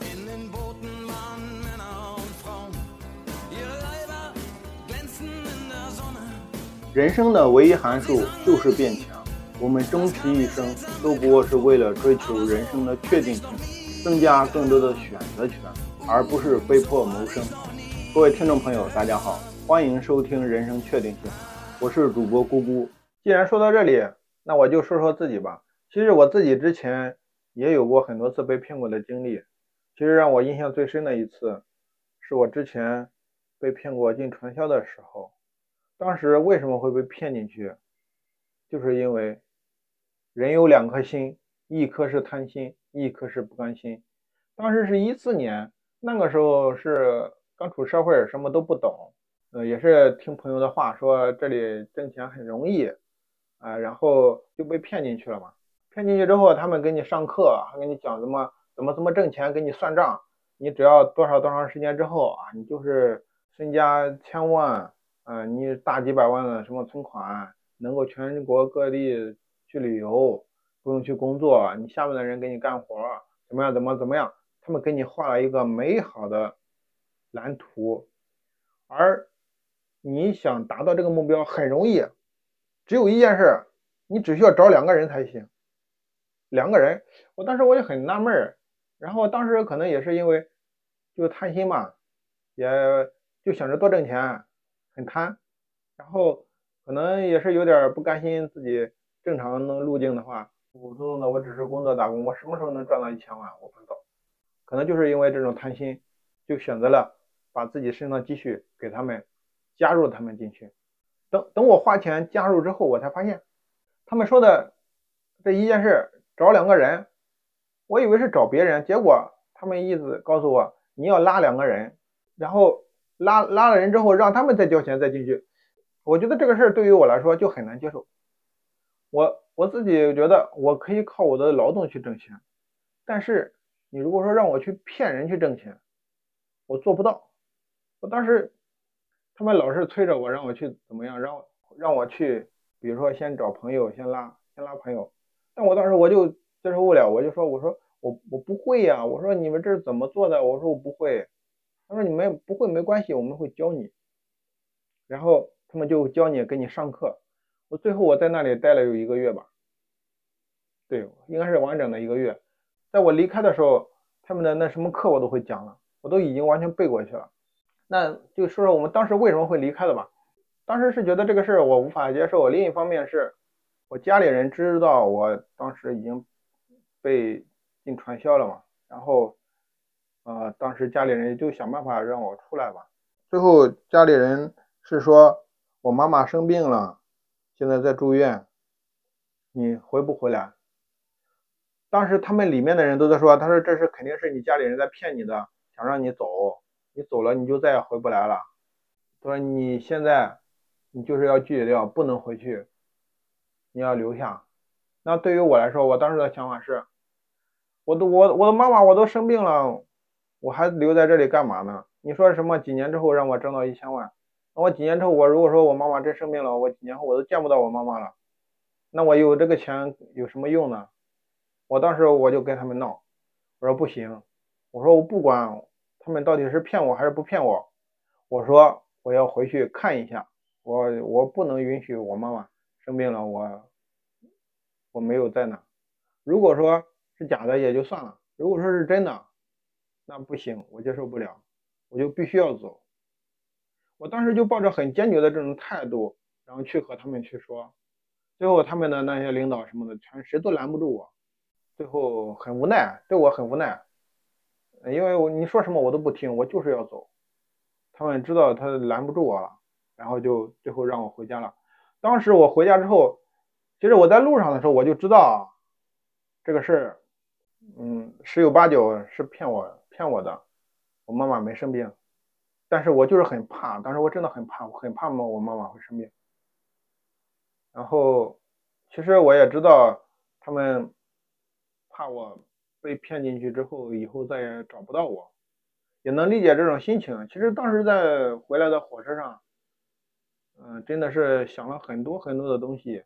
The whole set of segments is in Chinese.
In den Booten waren Männer und Frauen. Ihre Leiber glänzten in der Sonne. 人生的唯一函数就是变强。我们终其一生都不过是为了追求人生的确定性，增加更多的选择权，而不是被迫谋生。各位听众朋友，大家好，欢迎收听《人生确定性》，我是主播咕咕。既然说到这里，那我就说说自己吧。其实我自己之前也有过很多次被骗过的经历。其实让我印象最深的一次，是我之前被骗过进传销的时候。当时为什么会被骗进去？就是因为。人有两颗心，一颗是贪心，一颗是不甘心。当时是一四年，那个时候是刚出社会，什么都不懂，呃，也是听朋友的话说这里挣钱很容易，啊，然后就被骗进去了嘛。骗进去之后，他们给你上课，还给你讲什么怎么怎么挣钱，给你算账。你只要多少多长时间之后啊，你就是身家千万，嗯，你大几百万的什么存款，能够全国各地。去旅游不用去工作，你下面的人给你干活，怎么样？怎么怎么样？他们给你画了一个美好的蓝图，而你想达到这个目标很容易，只有一件事，你只需要找两个人才行。两个人，我当时我就很纳闷儿，然后当时可能也是因为就贪心嘛，也就想着多挣钱，很贪，然后可能也是有点不甘心自己。正常能路径的话，普普通通的，我只是工作打工，我什么时候能赚到一千万？我不知道，可能就是因为这种贪心，就选择了把自己身上的积蓄给他们，加入他们进去。等等我花钱加入之后，我才发现，他们说的这一件事找两个人，我以为是找别人，结果他们意思告诉我，你要拉两个人，然后拉拉了人之后，让他们再交钱再进去。我觉得这个事儿对于我来说就很难接受。我我自己觉得我可以靠我的劳动去挣钱，但是你如果说让我去骗人去挣钱，我做不到。我当时他们老是催着我让我去怎么样，让我让我去，比如说先找朋友，先拉先拉朋友，但我当时我就接受不了，我就说我说我我不会呀，我说你们这是怎么做的？我说我不会。他说你们不会没关系，我们会教你。然后他们就教你给你上课。我最后我在那里待了有一个月吧，对，应该是完整的一个月。在我离开的时候，他们的那什么课我都会讲了，我都已经完全背过去了。那就说说我们当时为什么会离开的吧。当时是觉得这个事儿我无法接受，另一方面是我家里人知道我当时已经被进传销了嘛，然后呃，当时家里人就想办法让我出来吧。最后家里人是说我妈妈生病了。现在在住院，你回不回来？当时他们里面的人都在说，他说这是肯定是你家里人在骗你的，想让你走，你走了你就再也回不来了。他说你现在你就是要拒绝掉，不能回去，你要留下。那对于我来说，我当时的想法是，我都我我的妈妈我都生病了，我还留在这里干嘛呢？你说什么几年之后让我挣到一千万？那我几年之后，我如果说我妈妈真生病了，我几年后我都见不到我妈妈了，那我有这个钱有什么用呢？我当时我就跟他们闹，我说不行，我说我不管他们到底是骗我还是不骗我，我说我要回去看一下，我我不能允许我妈妈生病了，我我没有在那。如果说是假的也就算了，如果说是真的，那不行，我接受不了，我就必须要走。我当时就抱着很坚决的这种态度，然后去和他们去说，最后他们的那些领导什么的，全谁都拦不住我，最后很无奈，对我很无奈，因为我你说什么我都不听，我就是要走，他们知道他拦不住我了，然后就最后让我回家了。当时我回家之后，其实我在路上的时候我就知道这个事儿，嗯，十有八九是骗我骗我的，我妈妈没生病。但是我就是很怕，当时我真的很怕，我很怕我妈妈会生病。然后，其实我也知道他们怕我被骗进去之后，以后再也找不到我，也能理解这种心情。其实当时在回来的火车上，嗯，真的是想了很多很多的东西，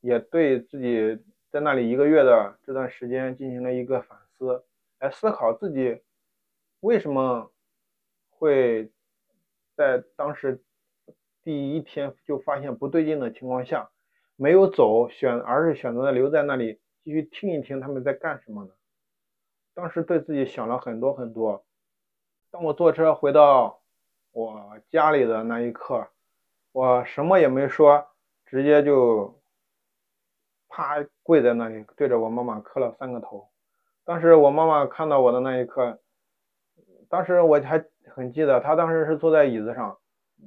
也对自己在那里一个月的这段时间进行了一个反思，来思考自己为什么会在当时第一天就发现不对劲的情况下，没有走选，而是选择留在那里继续听一听他们在干什么呢？当时对自己想了很多很多。当我坐车回到我家里的那一刻，我什么也没说，直接就啪跪在那里，对着我妈妈磕了三个头。当时我妈妈看到我的那一刻，当时我还很记得，她当时是坐在椅子上，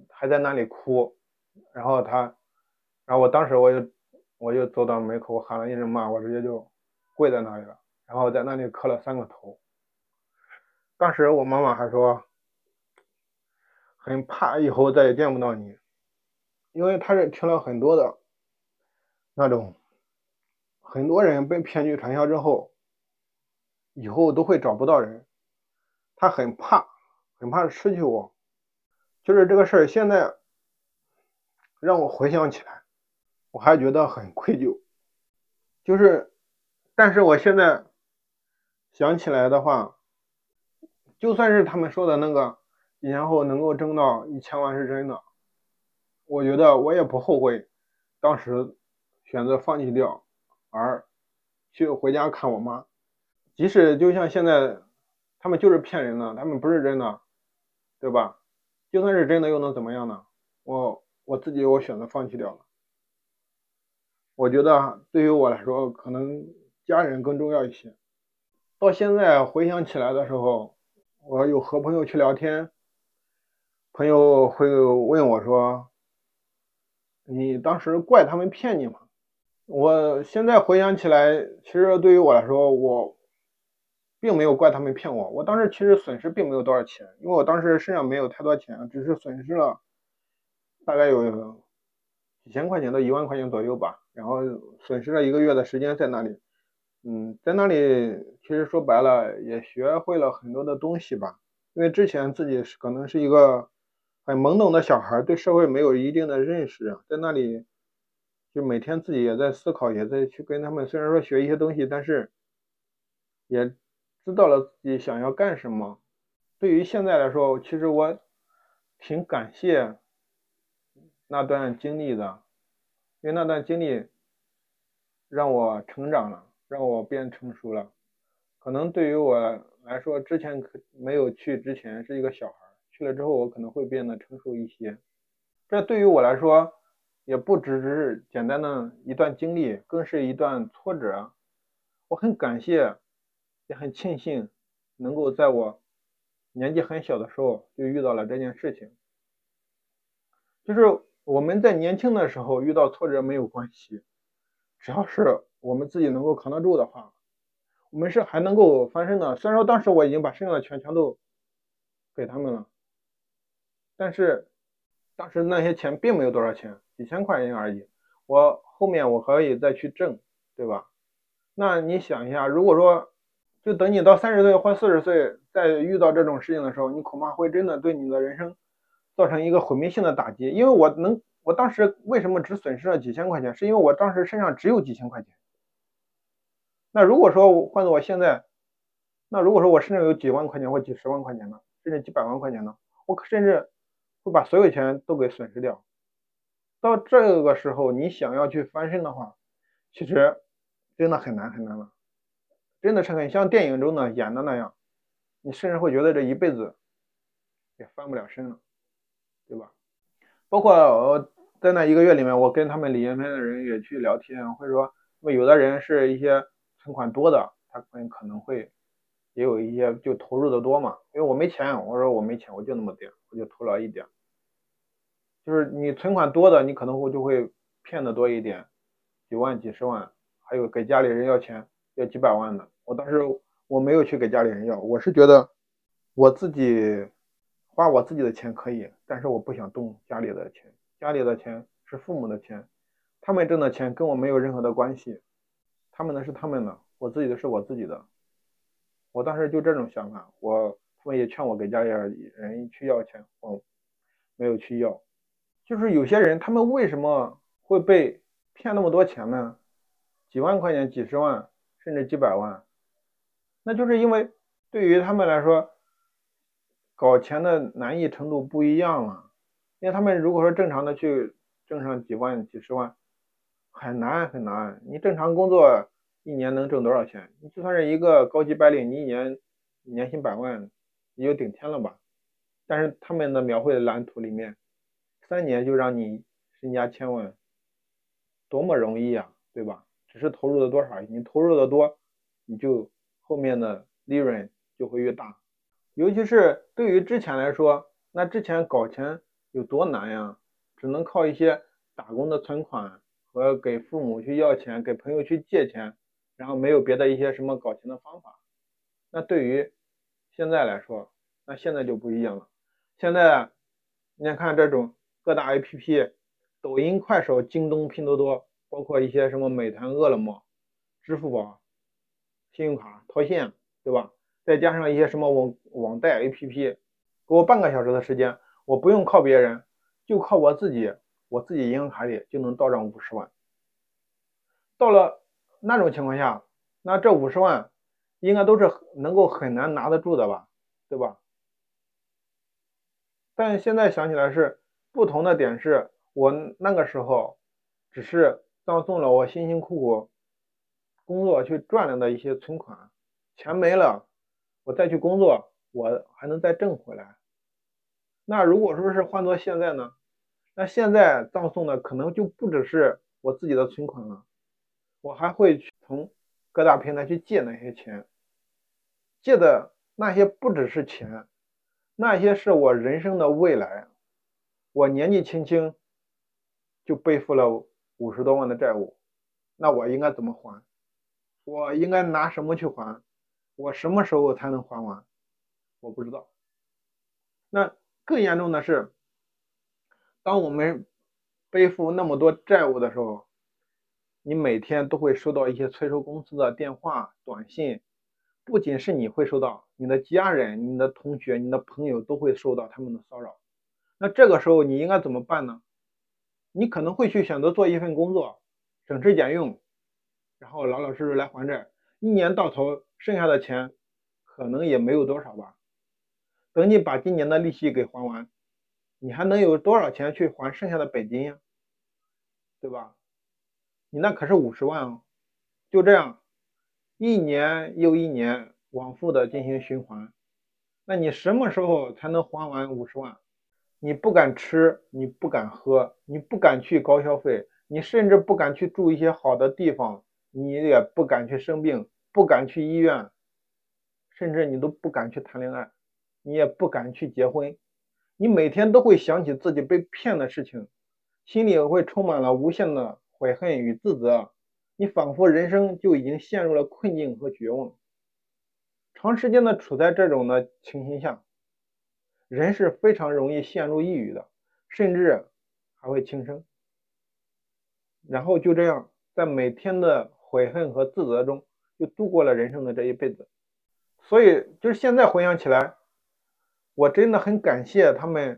还在那里哭。然后她，然后我当时我就我就走到门口，我喊了一声妈，我直接就跪在那里了，然后在那里磕了三个头。当时我妈妈还说，很怕以后再也见不到你，因为她是听了很多的那种，很多人被骗去传销之后，以后都会找不到人，他很怕，很怕失去我，就是这个事儿，现在让我回想起来，我还觉得很愧疚，就是，但是我现在想起来的话。就算是他们说的那个几年后能够挣到一千万是真的，我觉得我也不后悔当时选择放弃掉，而去回家看我妈。即使就像现在，他们就是骗人的，他们不是真的，对吧？就算是真的又能怎么样呢？我我自己我选择放弃掉了。我觉得对于我来说，可能家人更重要一些。到现在回想起来的时候。我有和朋友去聊天，朋友会问我说：“你当时怪他们骗你吗？”我现在回想起来，其实对于我来说，我并没有怪他们骗我。我当时其实损失并没有多少钱，因为我当时身上没有太多钱，只是损失了大概有几千块钱到一万块钱左右吧。然后损失了一个月的时间在那里。嗯，在那里其实说白了也学会了很多的东西吧，因为之前自己是可能是一个很懵懂的小孩，对社会没有一定的认识，在那里就每天自己也在思考，也在去跟他们虽然说学一些东西，但是也知道了自己想要干什么。对于现在来说，其实我挺感谢那段经历的，因为那段经历让我成长了。让我变成熟了，可能对于我来说，之前可没有去之前是一个小孩，去了之后我可能会变得成熟一些。这对于我来说，也不只是简单的一段经历，更是一段挫折。我很感谢，也很庆幸，能够在我年纪很小的时候就遇到了这件事情。就是我们在年轻的时候遇到挫折没有关系，只要是。我们自己能够扛得住的话，我们是还能够翻身的。虽然说当时我已经把身上的钱全都给他们了，但是当时那些钱并没有多少钱，几千块钱而已。我后面我可以再去挣，对吧？那你想一下，如果说就等你到三十岁或四十岁再遇到这种事情的时候，你恐怕会真的对你的人生造成一个毁灭性的打击。因为我能，我当时为什么只损失了几千块钱？是因为我当时身上只有几千块钱。那如果说换做我现在，那如果说我身上有几万块钱或几十万块钱呢，甚至几百万块钱呢，我甚至会把所有钱都给损失掉。到这个时候，你想要去翻身的话，其实真的很难很难了，真的是很像电影中的演的那样，你甚至会觉得这一辈子也翻不了身了，对吧？包括我在那一个月里面，我跟他们理财的人也去聊天，或者说，因为有的人是一些。存款多的，他们可能会也有一些就投入的多嘛，因为我没钱，我说我没钱，我就那么点，我就投了一点。就是你存款多的，你可能会就会骗的多一点，几万、几十万，还有给家里人要钱要几百万的。我当时我没有去给家里人要，我是觉得我自己花我自己的钱可以，但是我不想动家里的钱，家里的钱是父母的钱，他们挣的钱跟我没有任何的关系。他们的是他们的，我自己的是我自己的。我当时就这种想法，我他们也劝我给家里人去要钱，我没有去要。就是有些人，他们为什么会被骗那么多钱呢？几万块钱、几十万，甚至几百万，那就是因为对于他们来说，搞钱的难易程度不一样了。因为他们如果说正常的去挣上几万、几十万，很难很难。你正常工作一年能挣多少钱？你就算是一个高级白领，你一年年薪百万也就顶天了吧？但是他们的描绘的蓝图里面，三年就让你身家千万，多么容易啊，对吧？只是投入的多少，你投入的多，你就后面的利润就会越大。尤其是对于之前来说，那之前搞钱。有多难呀？只能靠一些打工的存款和给父母去要钱，给朋友去借钱，然后没有别的一些什么搞钱的方法。那对于现在来说，那现在就不一样了。现在你看这种各大 APP，抖音、快手、京东、拼多多，包括一些什么美团、饿了么、支付宝、信用卡、套现，对吧？再加上一些什么网网贷 APP，给我半个小时的时间。我不用靠别人，就靠我自己，我自己银行卡里就能到账五十万。到了那种情况下，那这五十万应该都是能够很难拿得住的吧，对吧？但现在想起来是不同的点是，我那个时候只是葬送了我辛辛苦苦工作去赚来的一些存款，钱没了，我再去工作，我还能再挣回来。那如果说是换做现在呢？那现在葬送的可能就不只是我自己的存款了，我还会去从各大平台去借那些钱，借的那些不只是钱，那些是我人生的未来。我年纪轻轻就背负了五十多万的债务，那我应该怎么还？我应该拿什么去还？我什么时候才能还完？我不知道。那。更严重的是，当我们背负那么多债务的时候，你每天都会收到一些催收公司的电话、短信，不仅是你会收到，你的家人、你的同学、你的朋友都会受到他们的骚扰。那这个时候你应该怎么办呢？你可能会去选择做一份工作，省吃俭用，然后老老实实来还债。一年到头，剩下的钱可能也没有多少吧。等你把今年的利息给还完，你还能有多少钱去还剩下的本金呀？对吧？你那可是五十万哦，就这样，一年又一年往复的进行循环，那你什么时候才能还完五十万？你不敢吃，你不敢喝，你不敢去高消费，你甚至不敢去住一些好的地方，你也不敢去生病，不敢去医院，甚至你都不敢去谈恋爱。你也不敢去结婚，你每天都会想起自己被骗的事情，心里会充满了无限的悔恨与自责，你仿佛人生就已经陷入了困境和绝望。长时间的处在这种的情形下，人是非常容易陷入抑郁的，甚至还会轻生。然后就这样，在每天的悔恨和自责中，就度过了人生的这一辈子。所以，就是现在回想起来。我真的很感谢他们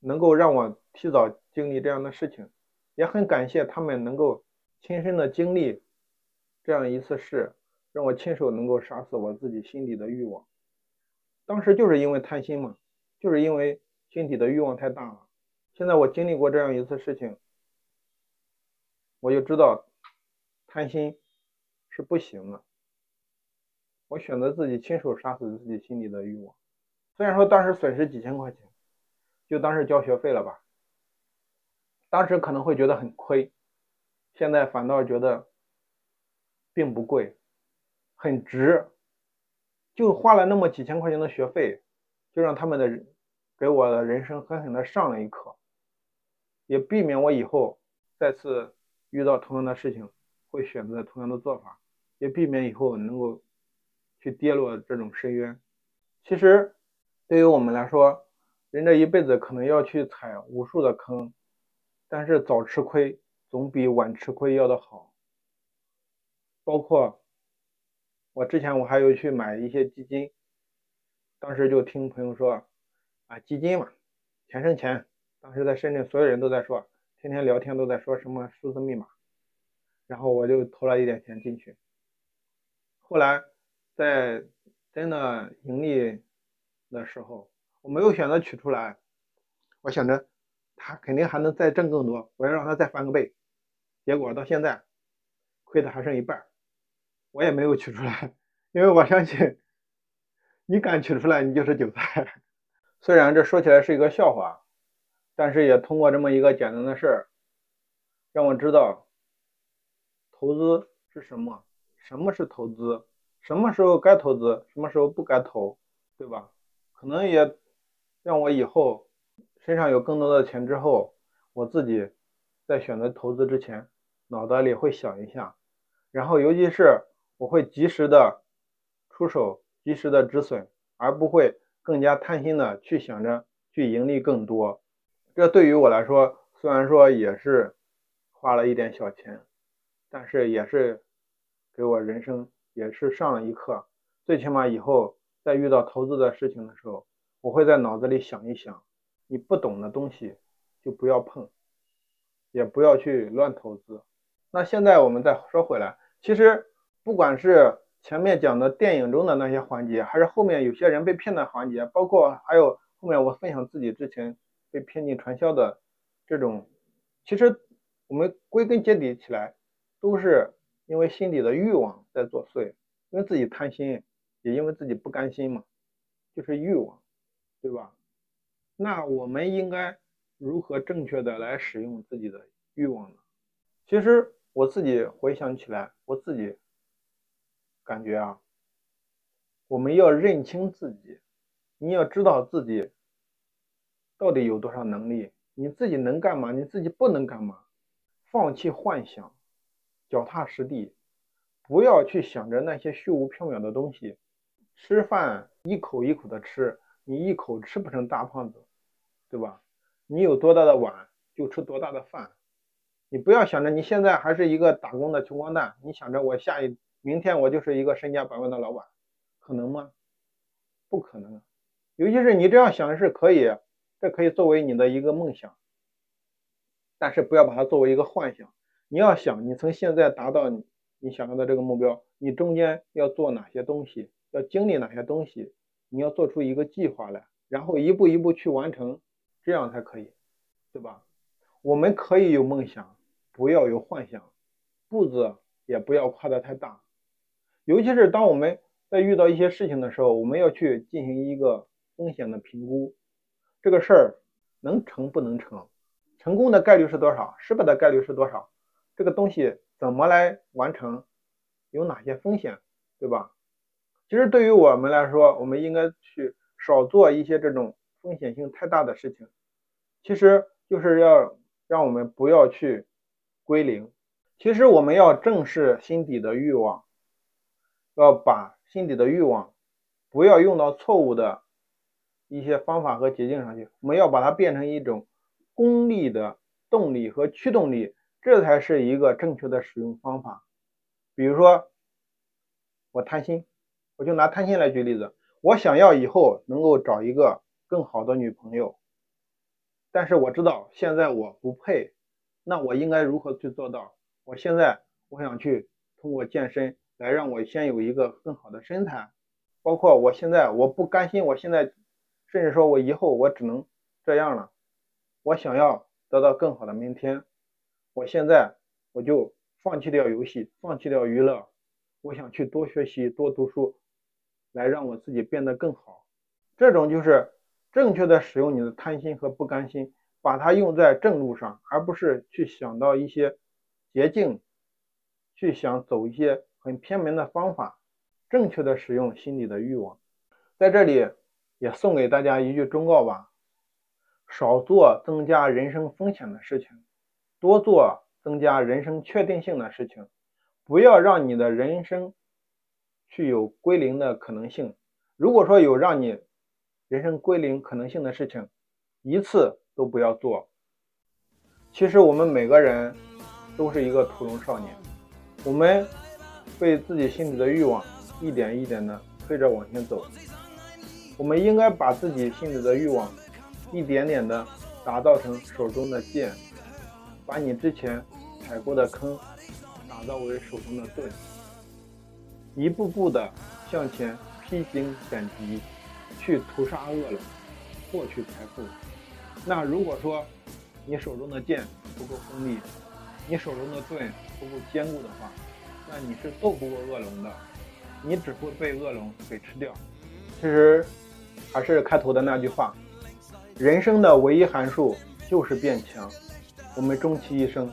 能够让我提早经历这样的事情，也很感谢他们能够亲身的经历这样一次事，让我亲手能够杀死我自己心底的欲望。当时就是因为贪心嘛，就是因为心底的欲望太大了。现在我经历过这样一次事情，我就知道贪心是不行的。我选择自己亲手杀死自己心底的欲望。虽然说当时损失几千块钱，就当是交学费了吧。当时可能会觉得很亏，现在反倒觉得并不贵，很值。就花了那么几千块钱的学费，就让他们的给我的人生狠狠的上了一课，也避免我以后再次遇到同样的事情会选择同样的做法，也避免以后能够去跌落这种深渊。其实。对于我们来说，人这一辈子可能要去踩无数的坑，但是早吃亏总比晚吃亏要的好。包括我之前我还有去买一些基金，当时就听朋友说，啊基金嘛，钱生钱。当时在深圳，所有人都在说，天天聊天都在说什么数字密码，然后我就投了一点钱进去。后来在真的盈利。的时候，我没有选择取出来，我想着他肯定还能再挣更多，我要让他再翻个倍。结果到现在亏的还剩一半，我也没有取出来，因为我相信你敢取出来，你就是韭菜。虽然这说起来是一个笑话，但是也通过这么一个简单的事儿，让我知道投资是什么，什么是投资，什么时候该投资，什么时候不该投，对吧？可能也让我以后身上有更多的钱之后，我自己在选择投资之前，脑袋里会想一下，然后尤其是我会及时的出手，及时的止损，而不会。更加贪心的去想着去盈利更多，这对于我来说虽然说也是花了一点小钱，但是也是给我人生也是上了一课。最起码以后在遇到投资的事情的时候，我会在脑子里想一想，你不懂的东西就不要碰，也不要去乱投资。那现在我们再说回来，其实不管是。前面讲的电影中的那些环节，还是后面有些人被骗的环节，包括还有后面我分享自己之前被骗进传销的这种，其实我们归根结底起来，都是因为心底的欲望在作祟，因为自己贪心，也因为自己不甘心嘛，就是欲望，对吧？那我们应该如何正确的来使用自己的欲望呢？其实我自己回想起来，我自己。感觉啊，我们要认清自己，你要知道自己到底有多少能力，你自己能干嘛，你自己不能干嘛，放弃幻想，脚踏实地，不要去想着那些虚无缥缈的东西。吃饭一口一口的吃，你一口吃不成大胖子，对吧？你有多大的碗就吃多大的饭，你不要想着你现在还是一个打工的穷光蛋，你想着我下一。明天我就是一个身家百万的老板，可能吗？不可能。尤其是你这样想是可以，这可以作为你的一个梦想，但是不要把它作为一个幻想。你要想，你从现在达到你你想要的这个目标，你中间要做哪些东西，要经历哪些东西，你要做出一个计划来，然后一步一步去完成，这样才可以，对吧？我们可以有梦想，不要有幻想，步子也不要跨得太大。尤其是当我们在遇到一些事情的时候，我们要去进行一个风险的评估，这个事儿能成不能成，成功的概率是多少，失败的概率是多少，这个东西怎么来完成，有哪些风险，对吧？其实对于我们来说，我们应该去少做一些这种风险性太大的事情，其实就是要让我们不要去归零，其实我们要正视心底的欲望。要把心底的欲望，不要用到错误的一些方法和捷径上去，我们要把它变成一种功利的动力和驱动力，这才是一个正确的使用方法。比如说，我贪心，我就拿贪心来举例子，我想要以后能够找一个更好的女朋友，但是我知道现在我不配，那我应该如何去做到？我现在我想去通过健身。来让我先有一个更好的身材，包括我现在我不甘心，我现在甚至说我以后我只能这样了，我想要得到更好的明天，我现在我就放弃掉游戏，放弃掉娱乐，我想去多学习多读书，来让我自己变得更好。这种就是正确的使用你的贪心和不甘心，把它用在正路上，而不是去想到一些捷径，去想走一些。很偏门的方法，正确的使用心里的欲望，在这里也送给大家一句忠告吧：少做增加人生风险的事情，多做增加人生确定性的事情。不要让你的人生去有归零的可能性。如果说有让你人生归零可能性的事情，一次都不要做。其实我们每个人都是一个屠龙少年，我们。被自己心里的欲望一点一点的推着往前走，我们应该把自己心里的欲望一点点的打造成手中的剑，把你之前踩过的坑打造为手中的盾，一步步的向前披荆斩棘，去屠杀恶龙。获取财富。那如果说你手中的剑不够锋利，你手中的盾不够坚固的话，那你是斗不过恶龙的，你只会被恶龙给吃掉。其实还是开头的那句话，人生的唯一函数就是变强。我们终其一生，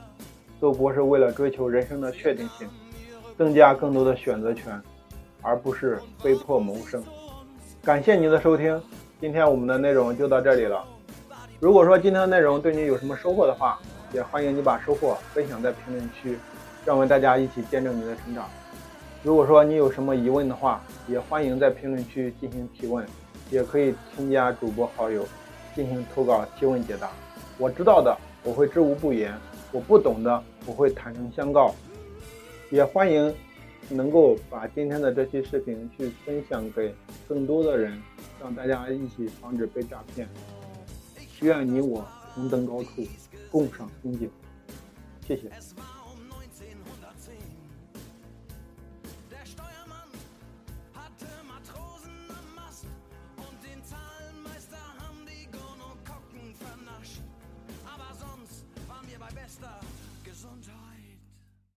都不是为了追求人生的确定性，增加更多的选择权，而不是被迫谋生。感谢您的收听，今天我们的内容就到这里了。如果说今天的内容对你有什么收获的话，也欢迎你把收获分享在评论区，让我们大家一起见证你的成长。如果说你有什么疑问的话，也欢迎在评论区进行提问，也可以添加主播好友进行投稿提问解答。我知道的。我会知无不言，我不懂的我会坦诚相告，也欢迎能够把今天的这期视频去分享给更多的人，让大家一起防止被诈骗。愿你我同登高处，共赏风景。谢谢。